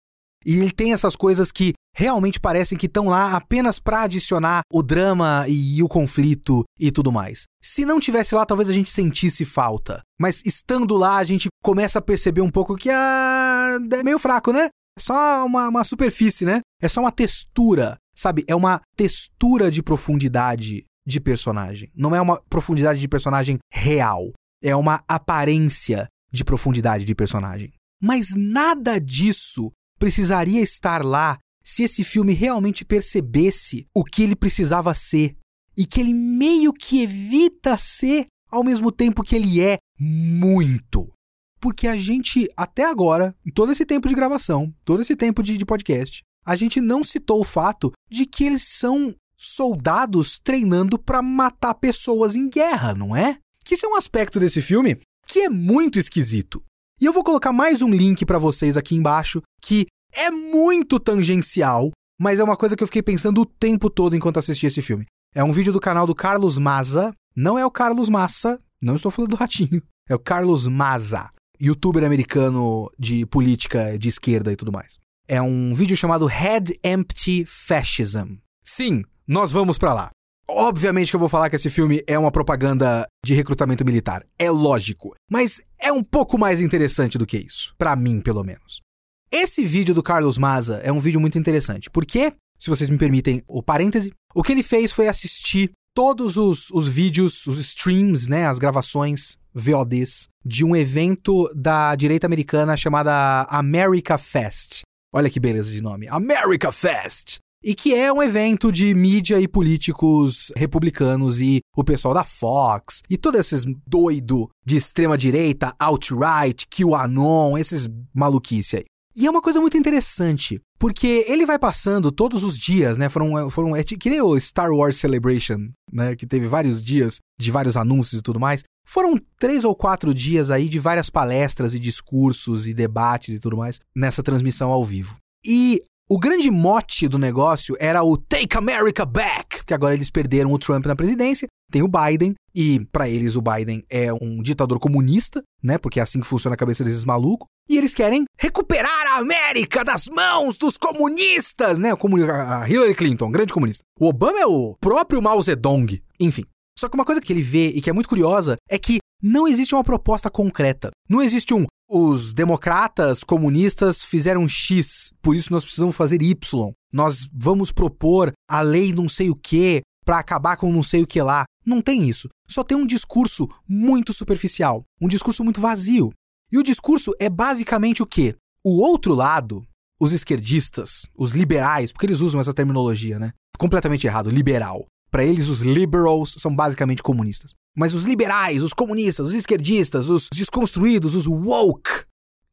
[SPEAKER 1] E ele tem essas coisas que realmente parecem que estão lá apenas para adicionar o drama e o conflito e tudo mais. Se não tivesse lá, talvez a gente sentisse falta. Mas estando lá, a gente começa a perceber um pouco que ah, é meio fraco, né? É só uma, uma superfície, né? É só uma textura, sabe? É uma textura de profundidade de personagem. Não é uma profundidade de personagem real. É uma aparência de profundidade de personagem. Mas nada disso precisaria estar lá se esse filme realmente percebesse o que ele precisava ser e que ele meio que evita ser ao mesmo tempo que ele é muito. Porque a gente, até agora, todo esse tempo de gravação, todo esse tempo de, de podcast, a gente não citou o fato de que eles são soldados treinando para matar pessoas em guerra, não é? Que isso é um aspecto desse filme que é muito esquisito. E eu vou colocar mais um link para vocês aqui embaixo que é muito tangencial, mas é uma coisa que eu fiquei pensando o tempo todo enquanto assisti esse filme. É um vídeo do canal do Carlos Maza, não é o Carlos Massa, não estou falando do ratinho, é o Carlos Maza, youtuber americano de política de esquerda e tudo mais. É um vídeo chamado Head Empty Fascism. Sim, nós vamos para lá. Obviamente que eu vou falar que esse filme é uma propaganda de recrutamento militar. É lógico. Mas é um pouco mais interessante do que isso. para mim, pelo menos. Esse vídeo do Carlos Maza é um vídeo muito interessante. Porque, se vocês me permitem o parêntese, o que ele fez foi assistir todos os, os vídeos, os streams, né, as gravações VODs de um evento da direita americana chamada America Fest. Olha que beleza de nome. America Fest! E que é um evento de mídia e políticos republicanos e o pessoal da Fox e todos esses doido de extrema direita, alt-right, QAnon, esses maluquice aí. E é uma coisa muito interessante, porque ele vai passando todos os dias, né? Foram, foram é, que nem o Star Wars Celebration, né? Que teve vários dias de vários anúncios e tudo mais. Foram três ou quatro dias aí de várias palestras e discursos e debates e tudo mais nessa transmissão ao vivo. E o grande mote do negócio era o Take America Back, que agora eles perderam o Trump na presidência, tem o Biden, e para eles o Biden é um ditador comunista, né? Porque é assim que funciona a cabeça desses malucos. E eles querem recuperar a América das mãos dos comunistas, né? A Hillary Clinton, grande comunista. O Obama é o próprio Mao Zedong. Enfim. Só que uma coisa que ele vê e que é muito curiosa é que não existe uma proposta concreta. Não existe um os democratas comunistas fizeram X, por isso nós precisamos fazer Y. Nós vamos propor a lei não sei o que para acabar com não sei o que lá. Não tem isso. Só tem um discurso muito superficial, um discurso muito vazio. E o discurso é basicamente o quê? O outro lado, os esquerdistas, os liberais, porque eles usam essa terminologia, né? Completamente errado, liberal. Para eles, os liberals são basicamente comunistas. Mas os liberais, os comunistas, os esquerdistas, os desconstruídos, os woke,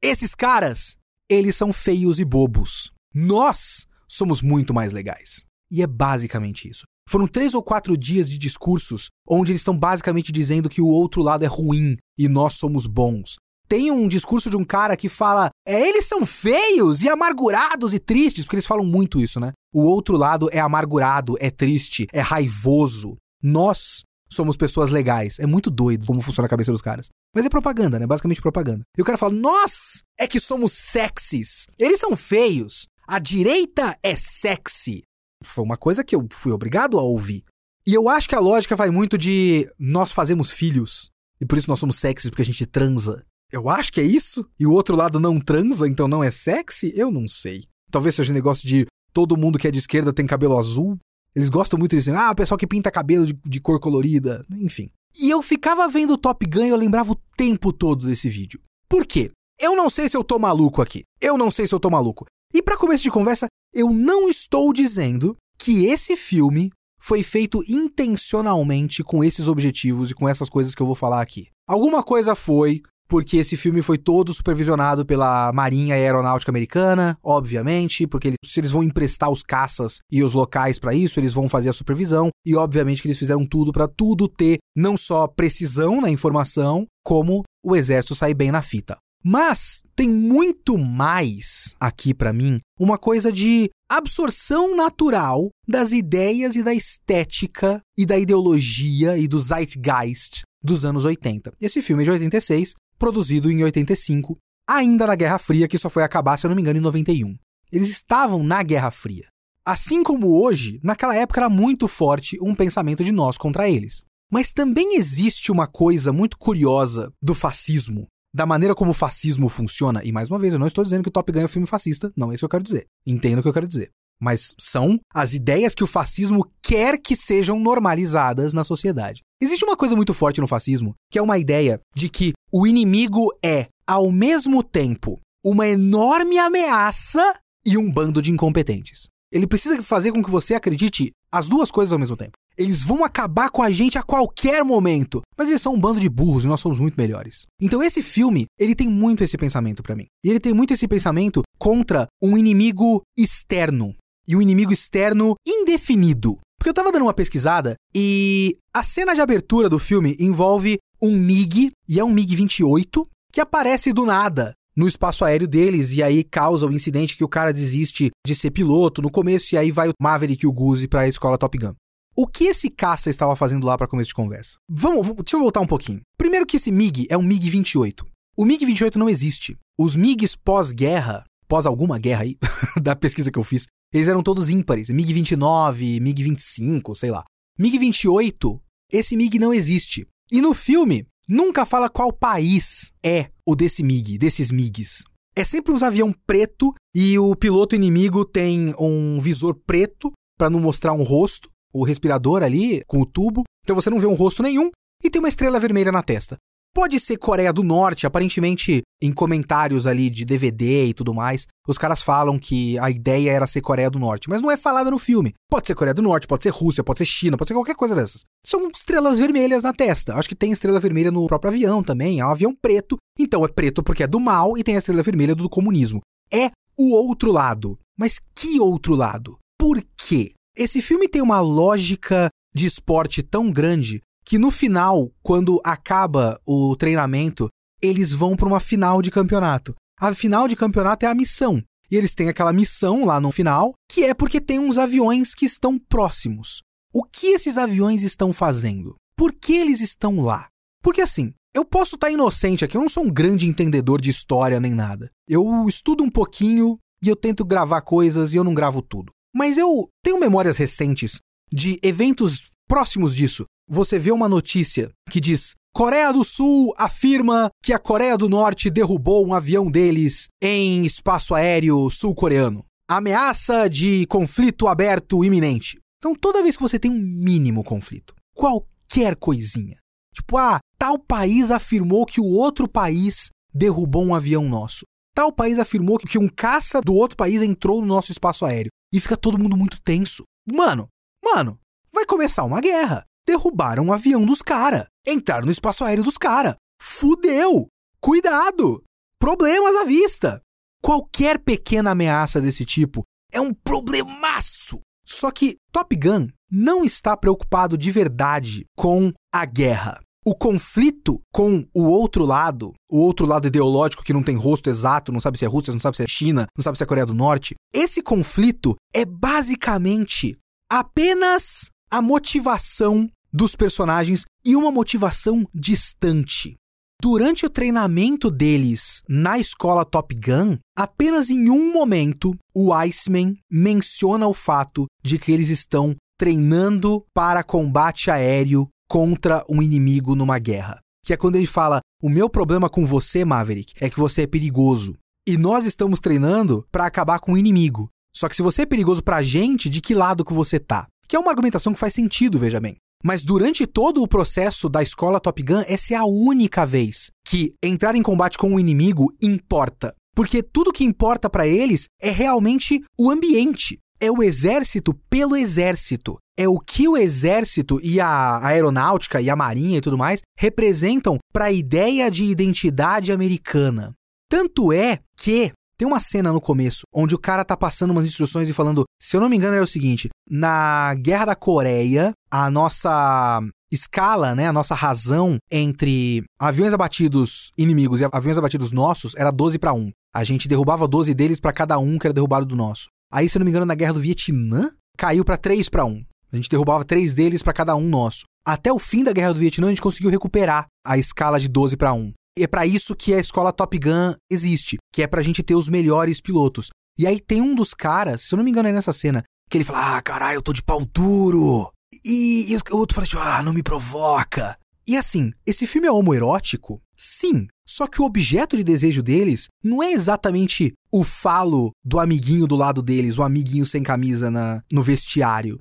[SPEAKER 1] esses caras, eles são feios e bobos. Nós somos muito mais legais. E é basicamente isso. Foram três ou quatro dias de discursos onde eles estão basicamente dizendo que o outro lado é ruim e nós somos bons tem um discurso de um cara que fala: é, eles são feios e amargurados e tristes, porque eles falam muito isso, né? O outro lado é amargurado, é triste, é raivoso. Nós somos pessoas legais. É muito doido como funciona a cabeça dos caras. Mas é propaganda, né? Basicamente propaganda. E o cara fala: nós é que somos sexys. Eles são feios. A direita é sexy. Foi uma coisa que eu fui obrigado a ouvir. E eu acho que a lógica vai muito de nós fazemos filhos. E por isso nós somos sexys, porque a gente transa. Eu acho que é isso? E o outro lado não transa, então não é sexy? Eu não sei. Talvez seja um negócio de todo mundo que é de esquerda tem cabelo azul. Eles gostam muito disso. Ah, o pessoal que pinta cabelo de, de cor colorida. Enfim. E eu ficava vendo o Top Gun e eu lembrava o tempo todo desse vídeo. Por quê? Eu não sei se eu tô maluco aqui. Eu não sei se eu tô maluco. E para começo de conversa, eu não estou dizendo que esse filme foi feito intencionalmente com esses objetivos e com essas coisas que eu vou falar aqui. Alguma coisa foi, porque esse filme foi todo supervisionado pela Marinha e Aeronáutica Americana, obviamente, porque eles, se eles vão emprestar os caças e os locais para isso, eles vão fazer a supervisão e obviamente que eles fizeram tudo para tudo ter não só precisão na informação, como o exército sair bem na fita. Mas tem muito mais aqui para mim, uma coisa de absorção natural das ideias e da estética e da ideologia e do zeitgeist dos anos 80. Esse filme é de 86 produzido em 85, ainda na Guerra Fria, que só foi acabar, se eu não me engano, em 91. Eles estavam na Guerra Fria. Assim como hoje, naquela época era muito forte um pensamento de nós contra eles. Mas também existe uma coisa muito curiosa do fascismo, da maneira como o fascismo funciona, e mais uma vez, eu não estou dizendo que o Top Gun é um filme fascista, não é isso que eu quero dizer. Entendo o que eu quero dizer. Mas são as ideias que o fascismo quer que sejam normalizadas na sociedade. Existe uma coisa muito forte no fascismo, que é uma ideia de que o inimigo é, ao mesmo tempo, uma enorme ameaça e um bando de incompetentes. Ele precisa fazer com que você acredite as duas coisas ao mesmo tempo. Eles vão acabar com a gente a qualquer momento, mas eles são um bando de burros e nós somos muito melhores. Então esse filme, ele tem muito esse pensamento para mim. E ele tem muito esse pensamento contra um inimigo externo e um inimigo externo indefinido. Porque eu tava dando uma pesquisada e a cena de abertura do filme envolve um MiG, e é um MiG-28, que aparece do nada no espaço aéreo deles e aí causa o incidente que o cara desiste de ser piloto no começo e aí vai o Maverick e o Goose para a escola Top Gun. O que esse caça estava fazendo lá para começo de conversa? Vamos, deixa eu voltar um pouquinho. Primeiro que esse MiG é um MiG-28. O MiG-28 não existe. Os MiGs pós-guerra, pós alguma guerra aí, da pesquisa que eu fiz, eles eram todos ímpares. MiG-29, MiG-25, sei lá. MiG-28, esse MiG não existe. E no filme, nunca fala qual país é o desse MiG, desses MiGs. É sempre uns avião preto e o piloto inimigo tem um visor preto para não mostrar um rosto. o respirador ali com o tubo, então você não vê um rosto nenhum e tem uma estrela vermelha na testa. Pode ser Coreia do Norte, aparentemente em comentários ali de DVD e tudo mais, os caras falam que a ideia era ser Coreia do Norte, mas não é falada no filme. Pode ser Coreia do Norte, pode ser Rússia, pode ser China, pode ser qualquer coisa dessas. São estrelas vermelhas na testa. Acho que tem estrela vermelha no próprio avião também, é um avião preto, então é preto porque é do mal e tem a estrela vermelha do comunismo. É o outro lado. Mas que outro lado? Por quê? Esse filme tem uma lógica de esporte tão grande que no final, quando acaba o treinamento, eles vão para uma final de campeonato. A final de campeonato é a missão. E eles têm aquela missão lá no final, que é porque tem uns aviões que estão próximos. O que esses aviões estão fazendo? Por que eles estão lá? Porque assim, eu posso estar tá inocente aqui, eu não sou um grande entendedor de história nem nada. Eu estudo um pouquinho e eu tento gravar coisas e eu não gravo tudo. Mas eu tenho memórias recentes de eventos próximos disso você vê uma notícia que diz: Coreia do Sul afirma que a Coreia do Norte derrubou um avião deles em espaço aéreo sul-coreano. Ameaça de conflito aberto iminente. Então, toda vez que você tem um mínimo conflito, qualquer coisinha, tipo, ah, tal país afirmou que o outro país derrubou um avião nosso. Tal país afirmou que um caça do outro país entrou no nosso espaço aéreo. E fica todo mundo muito tenso. Mano, mano, vai começar uma guerra derrubaram o avião dos cara, entraram no espaço aéreo dos cara. Fudeu! Cuidado! Problemas à vista! Qualquer pequena ameaça desse tipo é um problemaço. Só que Top Gun não está preocupado de verdade com a guerra. O conflito com o outro lado, o outro lado ideológico que não tem rosto exato, não sabe se é Rússia, não sabe se é China, não sabe se é Coreia do Norte, esse conflito é basicamente apenas a motivação dos personagens e uma motivação distante. Durante o treinamento deles na escola Top Gun, apenas em um momento o Iceman menciona o fato de que eles estão treinando para combate aéreo contra um inimigo numa guerra. Que é quando ele fala: "O meu problema com você, Maverick, é que você é perigoso. E nós estamos treinando para acabar com o inimigo. Só que se você é perigoso pra gente, de que lado que você tá?" Que é uma argumentação que faz sentido, veja bem. Mas durante todo o processo da escola Top Gun, essa é a única vez que entrar em combate com o inimigo importa. Porque tudo que importa para eles é realmente o ambiente. É o exército pelo exército. É o que o exército e a aeronáutica e a marinha e tudo mais representam para a ideia de identidade americana. Tanto é que tem uma cena no começo onde o cara tá passando umas instruções e falando, se eu não me engano, é o seguinte: na Guerra da Coreia, a nossa escala, né, a nossa razão entre aviões abatidos inimigos e aviões abatidos nossos era 12 para 1. A gente derrubava 12 deles para cada um que era derrubado do nosso. Aí, se eu não me engano, na Guerra do Vietnã, caiu para 3 para 1. A gente derrubava 3 deles para cada um nosso. Até o fim da Guerra do Vietnã, a gente conseguiu recuperar a escala de 12 para 1. É para isso que a escola Top Gun existe, que é pra gente ter os melhores pilotos. E aí tem um dos caras, se eu não me engano é nessa cena, que ele fala: "Ah, caralho, eu tô de pau duro". E, e o outro fala tipo: "Ah, não me provoca". E assim, esse filme é homoerótico? Sim. Só que o objeto de desejo deles não é exatamente o falo do amiguinho do lado deles, o amiguinho sem camisa na, no vestiário.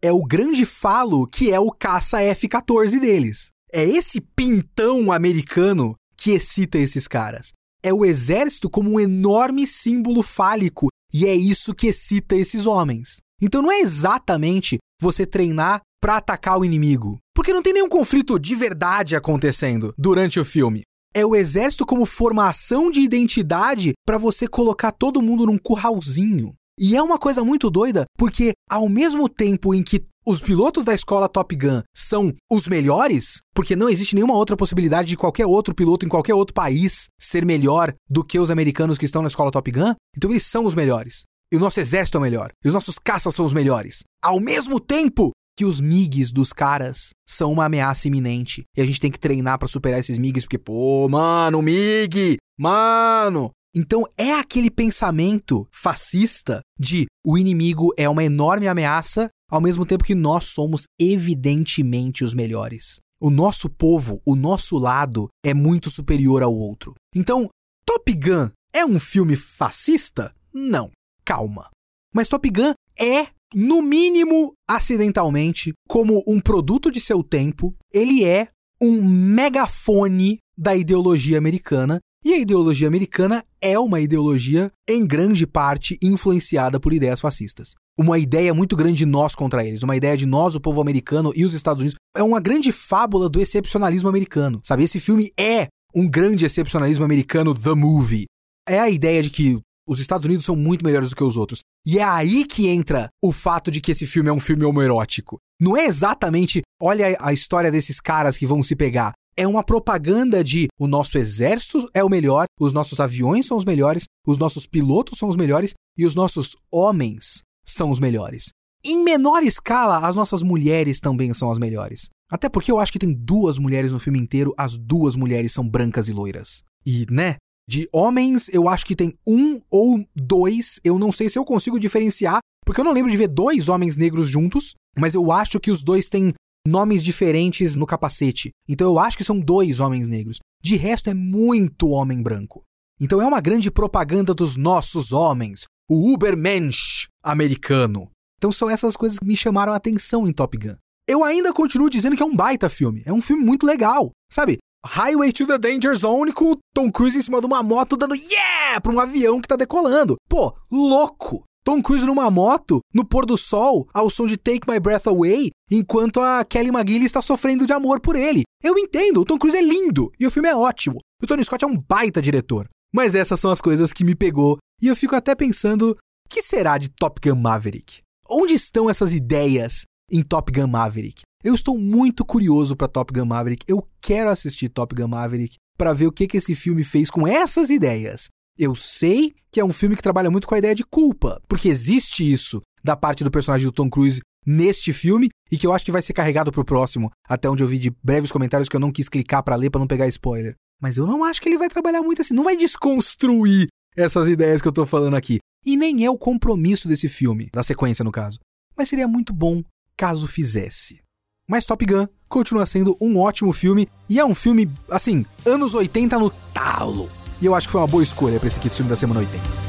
[SPEAKER 1] É o grande falo que é o caça F-14 deles. É esse pintão americano que excita esses caras. É o exército como um enorme símbolo fálico e é isso que excita esses homens. Então não é exatamente você treinar para atacar o inimigo, porque não tem nenhum conflito de verdade acontecendo durante o filme. É o exército como formação de identidade para você colocar todo mundo num curralzinho. E é uma coisa muito doida, porque ao mesmo tempo em que os pilotos da escola Top Gun são os melhores, porque não existe nenhuma outra possibilidade de qualquer outro piloto em qualquer outro país ser melhor do que os americanos que estão na escola Top Gun, então eles são os melhores. E o nosso exército é o melhor. E os nossos caças são os melhores. Ao mesmo tempo que os MIGs dos caras são uma ameaça iminente. E a gente tem que treinar para superar esses MIGs, porque, pô, mano, MIG! Mano! Então é aquele pensamento fascista de o inimigo é uma enorme ameaça ao mesmo tempo que nós somos evidentemente os melhores. O nosso povo, o nosso lado, é muito superior ao outro. Então, Top Gun é um filme fascista? Não. Calma. Mas Top Gun é no mínimo acidentalmente, como um produto de seu tempo, ele é um megafone da ideologia americana. E a ideologia americana é uma ideologia, em grande parte, influenciada por ideias fascistas. Uma ideia muito grande de nós contra eles, uma ideia de nós, o povo americano e os Estados Unidos. É uma grande fábula do excepcionalismo americano, sabe? Esse filme é um grande excepcionalismo americano, The Movie. É a ideia de que os Estados Unidos são muito melhores do que os outros. E é aí que entra o fato de que esse filme é um filme homoerótico. Não é exatamente, olha a história desses caras que vão se pegar. É uma propaganda de o nosso exército é o melhor, os nossos aviões são os melhores, os nossos pilotos são os melhores e os nossos homens são os melhores. Em menor escala, as nossas mulheres também são as melhores. Até porque eu acho que tem duas mulheres no filme inteiro, as duas mulheres são brancas e loiras. E, né? De homens, eu acho que tem um ou dois, eu não sei se eu consigo diferenciar, porque eu não lembro de ver dois homens negros juntos, mas eu acho que os dois têm nomes diferentes no capacete. Então eu acho que são dois homens negros. De resto, é muito homem branco. Então é uma grande propaganda dos nossos homens, o Ubermensch americano. Então são essas coisas que me chamaram a atenção em Top Gun. Eu ainda continuo dizendo que é um baita filme. É um filme muito legal. Sabe? Highway to the Danger Zone com o Tom Cruise em cima de uma moto dando yeah pra um avião que tá decolando. Pô, louco! Tom Cruise numa moto, no pôr do sol, ao som de Take My Breath Away, enquanto a Kelly McGillis está sofrendo de amor por ele. Eu entendo, o Tom Cruise é lindo e o filme é ótimo. O Tony Scott é um baita diretor. Mas essas são as coisas que me pegou e eu fico até pensando, que será de Top Gun Maverick? Onde estão essas ideias em Top Gun Maverick? Eu estou muito curioso para Top Gun Maverick. Eu quero assistir Top Gun Maverick para ver o que, que esse filme fez com essas ideias. Eu sei que é um filme que trabalha muito com a ideia de culpa, porque existe isso da parte do personagem do Tom Cruise neste filme e que eu acho que vai ser carregado pro próximo, até onde eu vi de breves comentários que eu não quis clicar para ler para não pegar spoiler. Mas eu não acho que ele vai trabalhar muito assim, não vai desconstruir essas ideias que eu tô falando aqui. E nem é o compromisso desse filme, da sequência no caso. Mas seria muito bom caso fizesse. Mas Top Gun continua sendo um ótimo filme e é um filme, assim, anos 80 no talo. E eu acho que foi uma boa escolha para esse Kitsune da semana 80.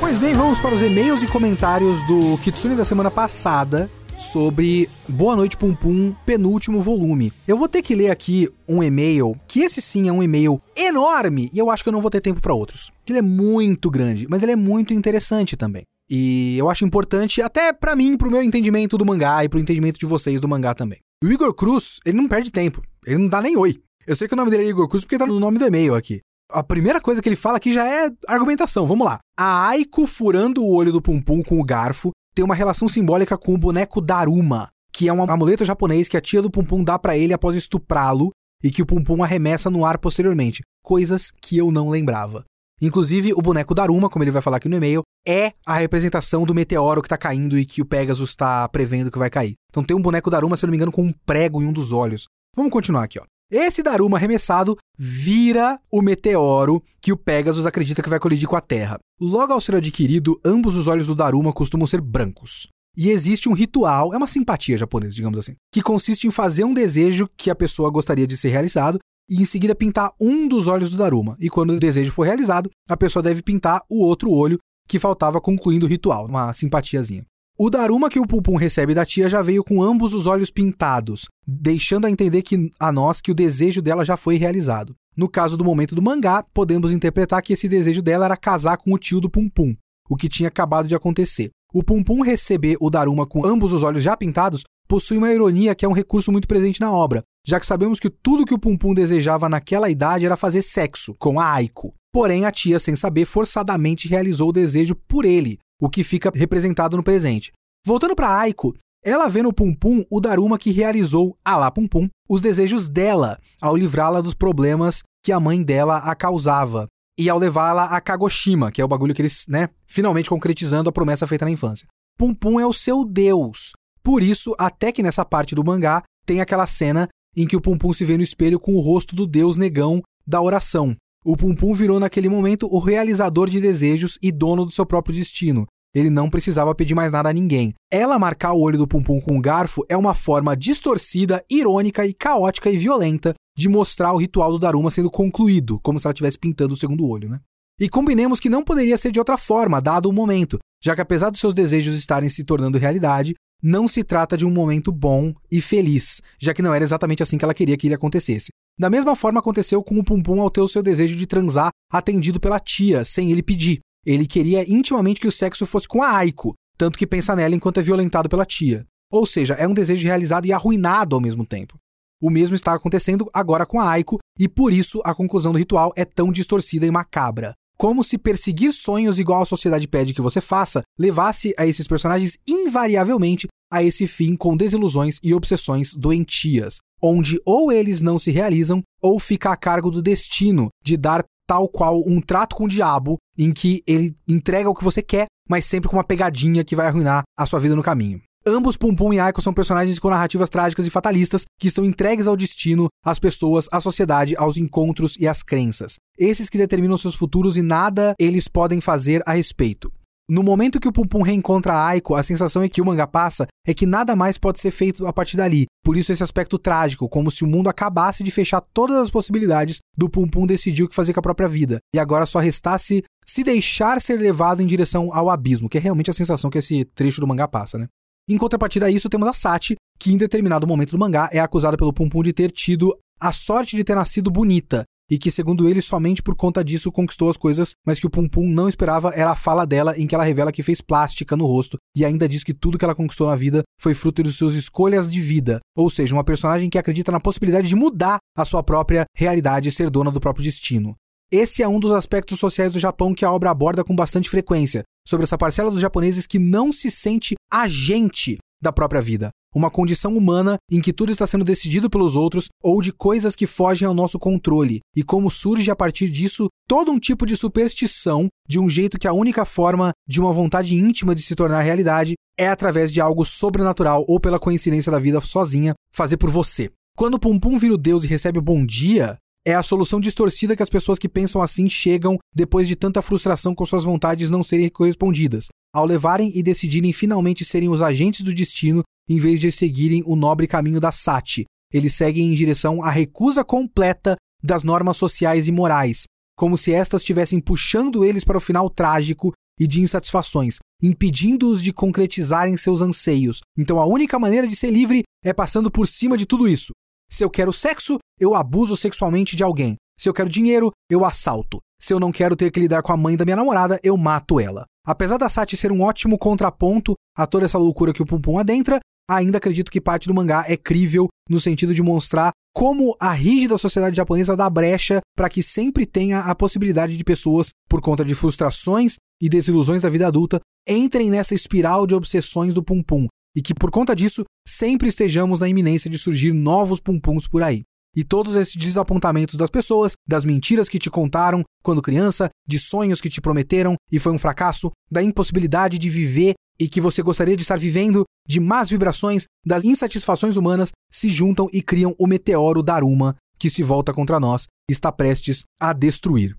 [SPEAKER 1] Pois bem, vamos para os e-mails e comentários do Kitsune da semana passada, sobre Boa Noite Pum Pum, penúltimo volume. Eu vou ter que ler aqui um e-mail, que esse sim é um e-mail enorme, e eu acho que eu não vou ter tempo para outros. Ele é muito grande, mas ele é muito interessante também. E eu acho importante até para mim, pro meu entendimento do mangá e pro entendimento de vocês do mangá também. O Igor Cruz, ele não perde tempo. Ele não dá nem oi. Eu sei que o nome dele é Igor Cruz porque tá no nome do e-mail aqui. A primeira coisa que ele fala aqui já é argumentação. Vamos lá. A Aiko furando o olho do Pum Pum com o garfo tem uma relação simbólica com o boneco Daruma, que é um amuleto japonês que a tia do Pum Pum dá para ele após estuprá-lo e que o Pum Pum arremessa no ar posteriormente. Coisas que eu não lembrava. Inclusive, o boneco Daruma, como ele vai falar aqui no e-mail, é a representação do meteoro que tá caindo e que o Pegasus tá prevendo que vai cair. Então tem um boneco Daruma, se eu não me engano, com um prego em um dos olhos. Vamos continuar aqui, ó. Esse Daruma arremessado vira o meteoro que o Pegasus acredita que vai colidir com a Terra. Logo ao ser adquirido, ambos os olhos do Daruma costumam ser brancos. E existe um ritual, é uma simpatia japonesa, digamos assim, que consiste em fazer um desejo que a pessoa gostaria de ser realizado e em seguida pintar um dos olhos do Daruma. E quando o desejo for realizado, a pessoa deve pintar o outro olho que faltava concluindo o ritual, uma simpatiazinha. O Daruma que o Pupum recebe da tia já veio com ambos os olhos pintados, deixando a entender que a nós que o desejo dela já foi realizado. No caso do momento do mangá, podemos interpretar que esse desejo dela era casar com o tio do Pum Pum, o que tinha acabado de acontecer. O Pum Pum receber o Daruma com ambos os olhos já pintados possui uma ironia que é um recurso muito presente na obra, já que sabemos que tudo que o Pum Pum desejava naquela idade era fazer sexo com a Aiko. Porém, a tia, sem saber, forçadamente realizou o desejo por ele, o que fica representado no presente. Voltando para Aiko, ela vê no Pum Pum o Daruma que realizou, a lá Pum Pum, os desejos dela ao livrá-la dos problemas que a mãe dela a causava. E ao levá-la a Kagoshima, que é o bagulho que eles, né, finalmente concretizando a promessa feita na infância. Pum Pum é o seu deus. Por isso, até que nessa parte do mangá, tem aquela cena em que o Pum Pum se vê no espelho com o rosto do deus negão da oração. O Pum Pum virou naquele momento o realizador de desejos e dono do seu próprio destino. Ele não precisava pedir mais nada a ninguém. Ela marcar o olho do Pum Pum com um garfo é uma forma distorcida, irônica e caótica e violenta de mostrar o ritual do Daruma sendo concluído, como se ela estivesse pintando o segundo olho, né? E combinemos que não poderia ser de outra forma, dado o momento, já que apesar dos seus desejos estarem se tornando realidade, não se trata de um momento bom e feliz, já que não era exatamente assim que ela queria que ele acontecesse. Da mesma forma aconteceu com o Pum Pum ao ter o seu desejo de transar atendido pela tia, sem ele pedir. Ele queria intimamente que o sexo fosse com a Aiko, tanto que pensa nela enquanto é violentado pela tia. Ou seja, é um desejo realizado e arruinado ao mesmo tempo. O mesmo está acontecendo agora com a Aiko, e por isso a conclusão do ritual é tão distorcida e macabra. Como se perseguir sonhos igual a sociedade pede que você faça levasse a esses personagens invariavelmente a esse fim com desilusões e obsessões doentias, onde ou eles não se realizam ou fica a cargo do destino de dar tal qual um trato com o diabo, em que ele entrega o que você quer, mas sempre com uma pegadinha que vai arruinar a sua vida no caminho. Ambos Pum Pum e Aiko são personagens com narrativas trágicas e fatalistas que estão entregues ao destino, às pessoas, à sociedade, aos encontros e às crenças. Esses que determinam seus futuros e nada eles podem fazer a respeito. No momento que o Pum Pum reencontra a Aiko, a sensação é que o mangá passa é que nada mais pode ser feito a partir dali. Por isso esse aspecto trágico, como se o mundo acabasse de fechar todas as possibilidades do Pum Pum decidir o que fazer com a própria vida. E agora só restasse se deixar ser levado em direção ao abismo, que é realmente a sensação que esse trecho do mangá passa, né? Em contrapartida a isso, temos a Sati, que em determinado momento do mangá é acusada pelo Pum Pum de ter tido a sorte de ter nascido bonita, e que, segundo ele, somente por conta disso conquistou as coisas, mas que o Pum Pum não esperava era a fala dela em que ela revela que fez plástica no rosto e ainda diz que tudo que ela conquistou na vida foi fruto de suas escolhas de vida, ou seja, uma personagem que acredita na possibilidade de mudar a sua própria realidade e ser dona do próprio destino. Esse é um dos aspectos sociais do Japão que a obra aborda com bastante frequência, sobre essa parcela dos japoneses que não se sente agente da própria vida. Uma condição humana em que tudo está sendo decidido pelos outros ou de coisas que fogem ao nosso controle, e como surge a partir disso todo um tipo de superstição, de um jeito que a única forma de uma vontade íntima de se tornar realidade é através de algo sobrenatural ou pela coincidência da vida sozinha fazer por você. Quando Pum Pum vira o deus e recebe o bom dia, é a solução distorcida que as pessoas que pensam assim chegam depois de tanta frustração com suas vontades não serem correspondidas, ao levarem e decidirem finalmente serem os agentes do destino em vez de seguirem o nobre caminho da Sati. Eles seguem em direção à recusa completa das normas sociais e morais, como se estas estivessem puxando eles para o final trágico e de insatisfações, impedindo-os de concretizarem seus anseios. Então a única maneira de ser livre é passando por cima de tudo isso. Se eu quero sexo, eu abuso sexualmente de alguém. Se eu quero dinheiro, eu assalto. Se eu não quero ter que lidar com a mãe da minha namorada, eu mato ela. Apesar da Sati ser um ótimo contraponto a toda essa loucura que o Pum Pum adentra, ainda acredito que parte do mangá é crível no sentido de mostrar como a rígida sociedade japonesa dá brecha para que sempre tenha a possibilidade de pessoas, por conta de frustrações e desilusões da vida adulta, entrem nessa espiral de obsessões do Pum Pum, e que por conta disso sempre estejamos na iminência de surgir novos pumpuns por aí. E todos esses desapontamentos das pessoas, das mentiras que te contaram quando criança, de sonhos que te prometeram e foi um fracasso, da impossibilidade de viver e que você gostaria de estar vivendo, de más vibrações, das insatisfações humanas, se juntam e criam o meteoro Daruma, que se volta contra nós e está prestes a destruir.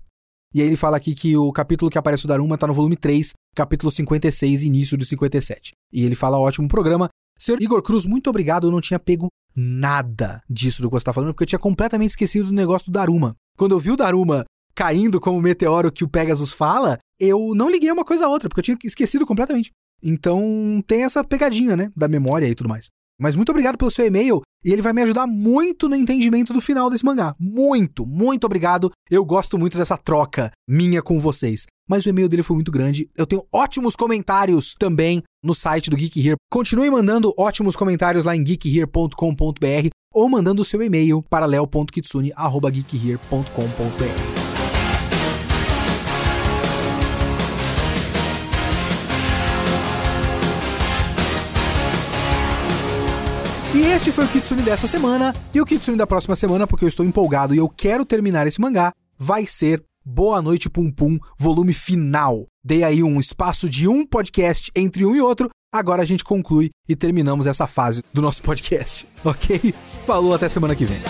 [SPEAKER 1] E aí ele fala aqui que o capítulo que aparece o Daruma está no volume 3, capítulo 56, início de 57. E ele fala: ótimo programa. Senhor Igor Cruz, muito obrigado. Eu não tinha pego nada disso do que você está falando, porque eu tinha completamente esquecido do negócio do Daruma. Quando eu vi o Daruma caindo como meteoro que o Pegasus fala, eu não liguei uma coisa a outra, porque eu tinha esquecido completamente. Então tem essa pegadinha, né? Da memória e tudo mais. Mas muito obrigado pelo seu e-mail e ele vai me ajudar muito no entendimento do final desse mangá. Muito, muito obrigado. Eu gosto muito dessa troca minha com vocês. Mas o e-mail dele foi muito grande. Eu tenho ótimos comentários também no site do Geek Here. Continue mandando ótimos comentários lá em geekhere.com.br ou mandando o seu e-mail para leo.kitsune@geekhere.com.br. E este foi o Kitsune dessa semana. E o Kitsune da próxima semana, porque eu estou empolgado e eu quero terminar esse mangá, vai ser Boa Noite Pum Pum, volume final. Dei aí um espaço de um podcast entre um e outro. Agora a gente conclui e terminamos essa fase do nosso podcast, ok? Falou, até semana que vem.